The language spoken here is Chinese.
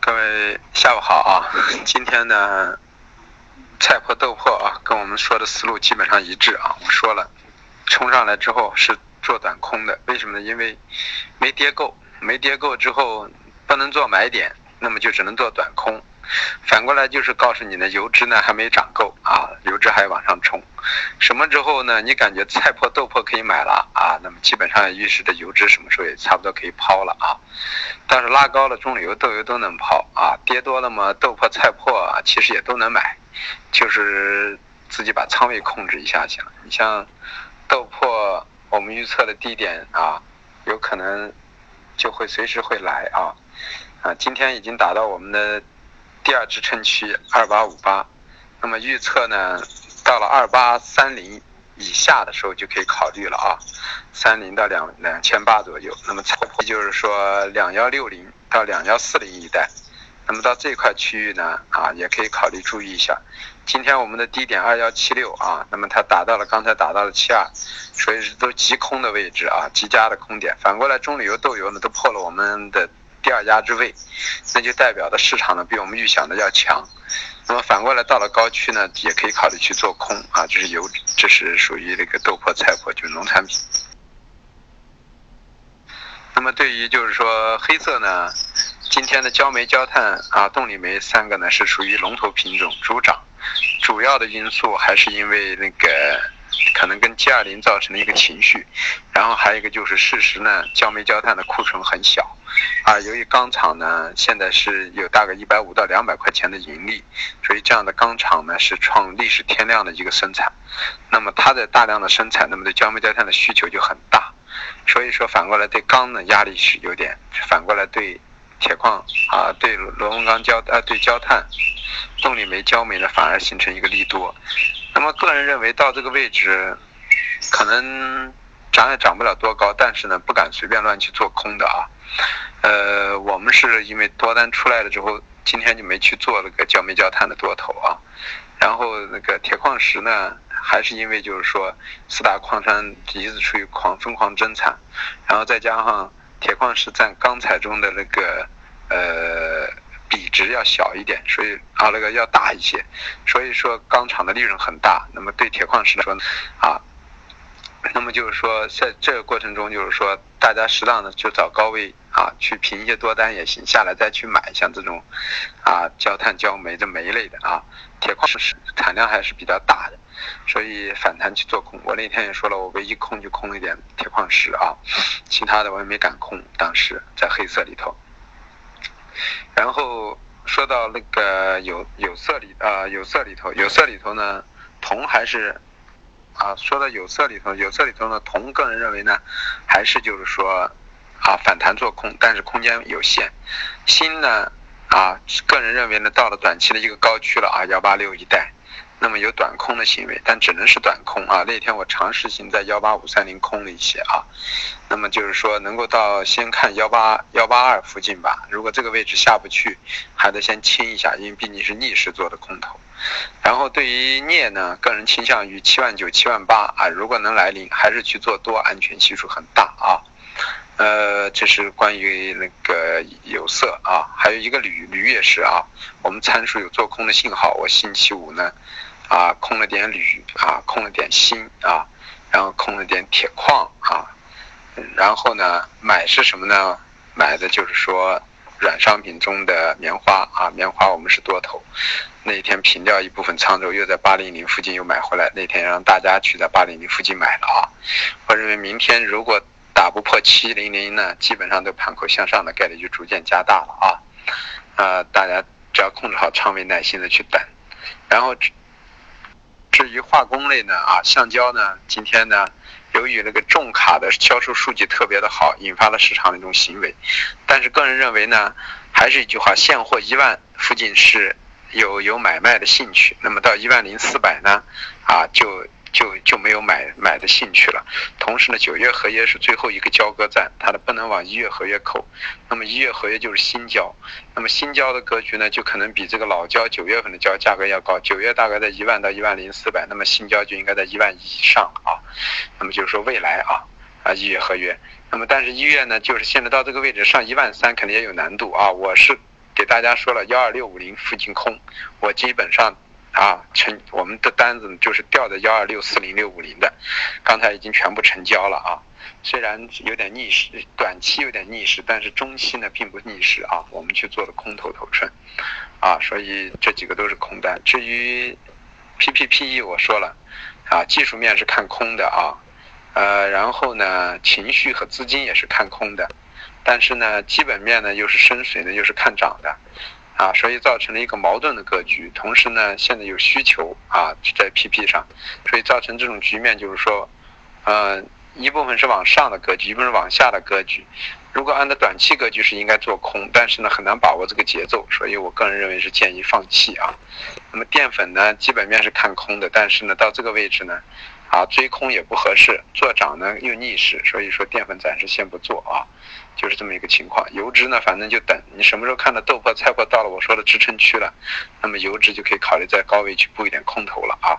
各位下午好啊！今天呢，菜粕豆粕啊，跟我们说的思路基本上一致啊。我说了，冲上来之后是做短空的，为什么呢？因为没跌够，没跌够之后不能做买点，那么就只能做短空。反过来就是告诉你呢，油脂呢还没涨够啊，油脂还往上冲。什么之后呢？你感觉菜粕豆粕可以买了啊？那么基本上预示着油脂什么时候也差不多可以抛了啊。但是拉高了中榈油、豆油都能抛啊，跌多了嘛，豆粕、菜粕啊，其实也都能买，就是自己把仓位控制一下行了。你像豆粕，我们预测的低点啊，有可能就会随时会来啊啊，今天已经达到我们的。第二支撑区二八五八，那么预测呢，到了二八三零以下的时候就可以考虑了啊，三零到两两千八左右。那么差不就是说两幺六零到两幺四零一带，那么到这块区域呢啊，也可以考虑注意一下。今天我们的低点二幺七六啊，那么它达到了刚才达到了七二，所以是都极空的位置啊，极佳的空点。反过来中榈油豆油呢都破了我们的。第二压制位，那就代表的市场呢比我们预想的要强。那么反过来到了高区呢，也可以考虑去做空啊，这是油，这是属于那个豆粕、菜粕，就是农产品。那么对于就是说黑色呢，今天的焦煤、焦炭啊、动力煤三个呢是属于龙头品种，主涨。主要的因素还是因为那个。可能跟 G 二零造成的一个情绪，然后还有一个就是事实呢，焦煤焦炭的库存很小，啊，由于钢厂呢现在是有大概一百五到两百块钱的盈利，所以这样的钢厂呢是创历史天量的一个生产，那么它的大量的生产，那么对焦煤焦炭的需求就很大，所以说反过来对钢的压力是有点，反过来对铁矿啊对螺纹钢焦啊对焦炭，动力煤焦煤呢反而形成一个利多。那么个人认为到这个位置，可能涨也涨不了多高，但是呢，不敢随便乱去做空的啊。呃，我们是因为多单出来了之后，今天就没去做那个焦煤焦炭的多头啊。然后那个铁矿石呢，还是因为就是说四大矿山一直处于狂疯狂增产，然后再加上铁矿石占钢材中的那个呃。比值要小一点，所以啊那个要大一些，所以说钢厂的利润很大。那么对铁矿石来说，啊，就是说在这个过程中，就是说大家适当的就找高位啊去平一些多单也行，下来再去买像这种啊焦炭、焦煤这煤类的啊，铁矿石产量还是比较大的，所以反弹去做空。我那天也说了，我唯一空就空一点铁矿石啊，其他的我也没敢空，当时在黑色里头。然后说到那个有有色里啊，有色里头，有色里头呢，铜还是啊，说到有色里头，有色里头呢，铜个人认为呢，还是就是说啊，反弹做空，但是空间有限。锌呢啊，个人认为呢，到了短期的一个高区了啊，幺八六一带。那么有短空的行为，但只能是短空啊。那天我尝试性在幺八五三零空了一些啊。那么就是说能够到先看幺八幺八二附近吧。如果这个位置下不去，还得先清一下，因为毕竟是逆势做的空头。然后对于镍呢，个人倾向于七万九七万八啊。如果能来临，还是去做多，安全系数很大啊。呃，这是关于那个有色啊，还有一个铝，铝也是啊。我们参数有做空的信号，我星期五呢。啊，空了点铝啊，空了点锌啊，然后空了点铁矿啊，然后呢，买是什么呢？买的就是说软商品中的棉花啊，棉花我们是多头，那天平掉一部分仓之后，又在八零零附近又买回来，那天让大家去在八零零附近买了啊。我认为明天如果打不破七零零呢，基本上都盘口向上的概率就逐渐加大了啊。呃，大家只要控制好仓位，耐心的去等，然后。至于化工类呢，啊，橡胶呢，今天呢，由于那个重卡的销售数据特别的好，引发了市场的一种行为。但是个人认为呢，还是一句话，现货一万附近是有有买卖的兴趣。那么到一万零四百呢，啊，就。就就没有买买的兴趣了。同时呢，九月合约是最后一个交割站，它的不能往一月合约扣。那么一月合约就是新交，那么新交的格局呢，就可能比这个老交九月份的交价格要高。九月大概在一万到一万零四百，那么新交就应该在一万以上啊。那么就是说未来啊啊一月合约，那么但是一月呢，就是现在到这个位置上一万三肯定也有难度啊。我是给大家说了幺二六五零附近空，我基本上啊成我们的单子就是调的幺二六四零六五零的，刚才已经全部成交了啊。虽然有点逆势，短期有点逆势，但是中期呢并不逆势啊。我们去做的空头头寸，啊，所以这几个都是空单。至于 PPPE 我说了，啊，技术面是看空的啊，呃，然后呢情绪和资金也是看空的，但是呢基本面呢又是深水呢又是看涨的，啊，所以造成了一个矛盾的格局。同时呢现在有需求啊在 PP 上，所以造成这种局面就是说，嗯。一部分是往上的格局，一部分是往下的格局。如果按照短期格局是应该做空，但是呢很难把握这个节奏，所以我个人认为是建议放弃啊。那么淀粉呢基本面是看空的，但是呢到这个位置呢，啊追空也不合适，做涨呢又逆势，所以说淀粉暂时先不做啊，就是这么一个情况。油脂呢反正就等你什么时候看到豆粕菜粕到了我说的支撑区了，那么油脂就可以考虑在高位去布一点空头了啊。